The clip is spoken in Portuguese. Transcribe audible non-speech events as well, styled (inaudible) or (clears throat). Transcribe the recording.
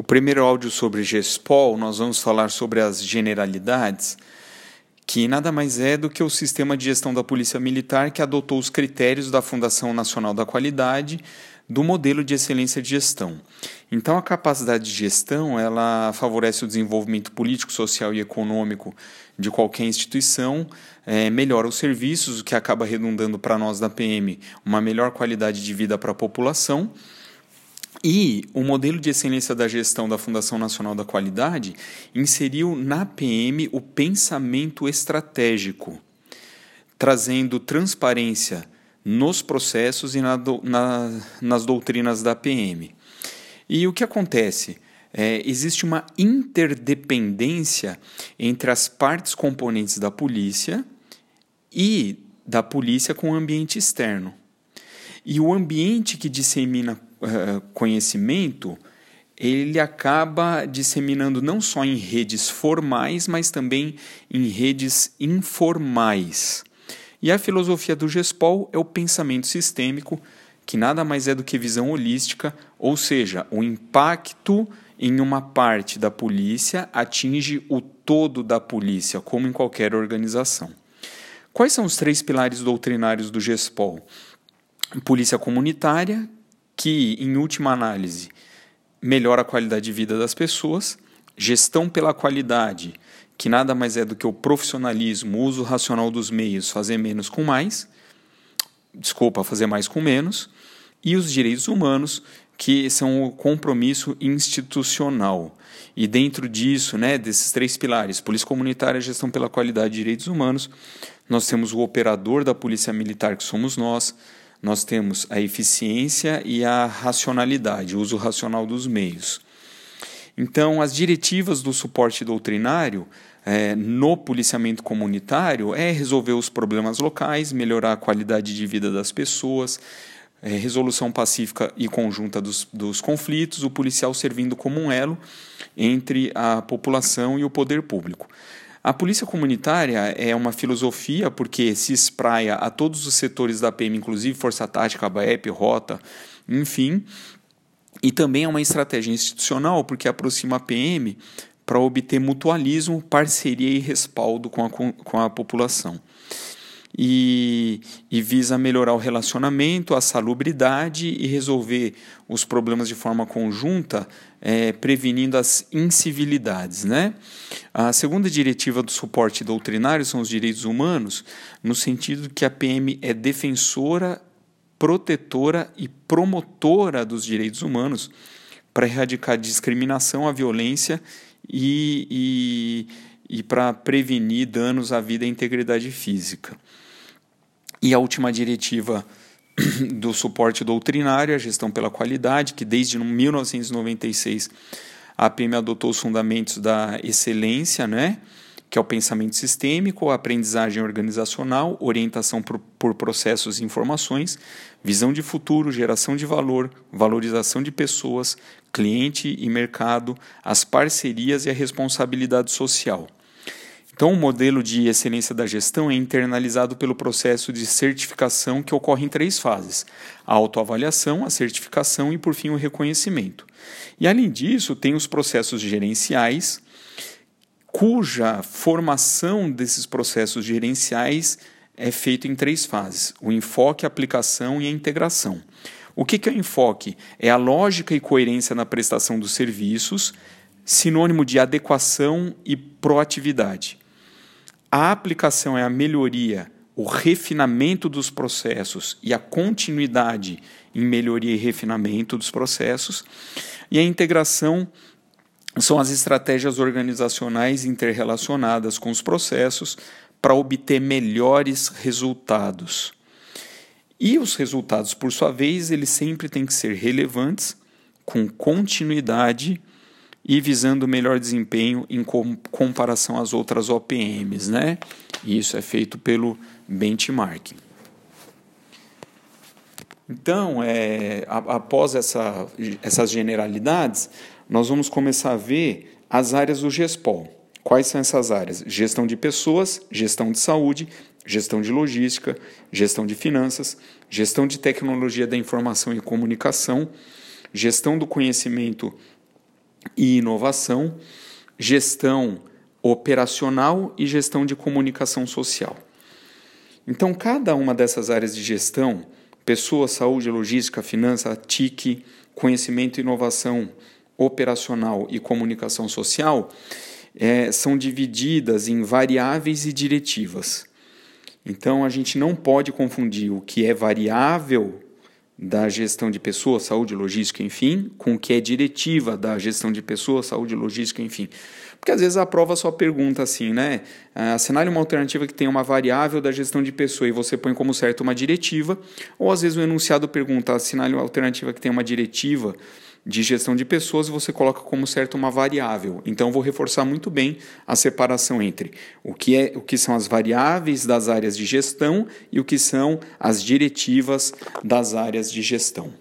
O primeiro áudio sobre GESPOL, nós vamos falar sobre as generalidades, que nada mais é do que o sistema de gestão da Polícia Militar que adotou os critérios da Fundação Nacional da Qualidade do modelo de excelência de gestão. Então, a capacidade de gestão ela favorece o desenvolvimento político, social e econômico de qualquer instituição, é, melhora os serviços, o que acaba redundando para nós da PM uma melhor qualidade de vida para a população. E o modelo de excelência da gestão da Fundação Nacional da Qualidade inseriu na PM o pensamento estratégico, trazendo transparência nos processos e na, na, nas doutrinas da PM. E o que acontece? É, existe uma interdependência entre as partes componentes da polícia e da polícia com o ambiente externo. E o ambiente que dissemina uh, conhecimento, ele acaba disseminando não só em redes formais, mas também em redes informais. E a filosofia do GESPOL é o pensamento sistêmico, que nada mais é do que visão holística, ou seja, o impacto em uma parte da polícia atinge o todo da polícia, como em qualquer organização. Quais são os três pilares doutrinários do GESPOL? Polícia comunitária, que, em última análise, melhora a qualidade de vida das pessoas, gestão pela qualidade, que nada mais é do que o profissionalismo, o uso racional dos meios, fazer menos com mais, desculpa, fazer mais com menos, e os direitos humanos, que são o compromisso institucional. E dentro disso, né, desses três pilares, polícia comunitária, gestão pela qualidade de direitos humanos, nós temos o operador da polícia militar, que somos nós, nós temos a eficiência e a racionalidade, o uso racional dos meios. Então, as diretivas do suporte doutrinário é, no policiamento comunitário é resolver os problemas locais, melhorar a qualidade de vida das pessoas, é, resolução pacífica e conjunta dos, dos conflitos, o policial servindo como um elo entre a população e o poder público. A polícia comunitária é uma filosofia porque se espraia a todos os setores da PM, inclusive Força Tática, BAEP, Rota, enfim, e também é uma estratégia institucional porque aproxima a PM para obter mutualismo, parceria e respaldo com a, com a população. E, e, visa melhorar o relacionamento, a salubridade e resolver os problemas de forma conjunta, é, prevenindo as incivilidades. Né? A segunda diretiva do suporte doutrinário são os direitos humanos, no sentido que a PM é defensora, protetora e promotora dos direitos humanos para erradicar a discriminação, a violência e, e, e para prevenir danos à vida e integridade física. E a última diretiva (clears throat) do suporte doutrinário, a gestão pela qualidade, que desde 1996 a APM adotou os fundamentos da excelência, né? que é o pensamento sistêmico, a aprendizagem organizacional, orientação por, por, processos e informações, visão de futuro, geração de valor, valorização de pessoas, cliente e mercado, as parcerias e a responsabilidade social. Então, o modelo de excelência da gestão é internalizado pelo processo de certificação que ocorre em três fases: a autoavaliação, a certificação e, por fim, o reconhecimento. E, além disso, tem os processos gerenciais, cuja formação desses processos gerenciais é feita em três fases: o enfoque, a aplicação e a integração. O que é o enfoque? É a lógica e coerência na prestação dos serviços, sinônimo de adequação e proatividade. A aplicação é a melhoria, o refinamento dos processos e a continuidade em melhoria e refinamento dos processos. E a integração são as estratégias organizacionais interrelacionadas com os processos para obter melhores resultados. E os resultados, por sua vez, eles sempre têm que ser relevantes, com continuidade e visando melhor desempenho em comparação às outras OPMs, né? E isso é feito pelo benchmarking. Então, é, após essa, essas generalidades, nós vamos começar a ver as áreas do GESPOL. Quais são essas áreas? Gestão de pessoas, gestão de saúde, gestão de logística, gestão de finanças, gestão de tecnologia da informação e comunicação, gestão do conhecimento e inovação, gestão operacional e gestão de comunicação social. Então, cada uma dessas áreas de gestão, pessoa, saúde, logística, finança, TIC, conhecimento inovação operacional e comunicação social, é, são divididas em variáveis e diretivas. Então, a gente não pode confundir o que é variável da gestão de pessoas, saúde, logística, enfim, com o que é diretiva da gestão de pessoas, saúde, logística, enfim. Porque às vezes a prova só pergunta assim, né? Assinale uma alternativa que tem uma variável da gestão de pessoa e você põe como certo uma diretiva, ou às vezes o enunciado pergunta, assinale uma alternativa que tem uma diretiva de gestão de pessoas você coloca como certo uma variável. Então vou reforçar muito bem a separação entre o que é o que são as variáveis das áreas de gestão e o que são as diretivas das áreas de gestão.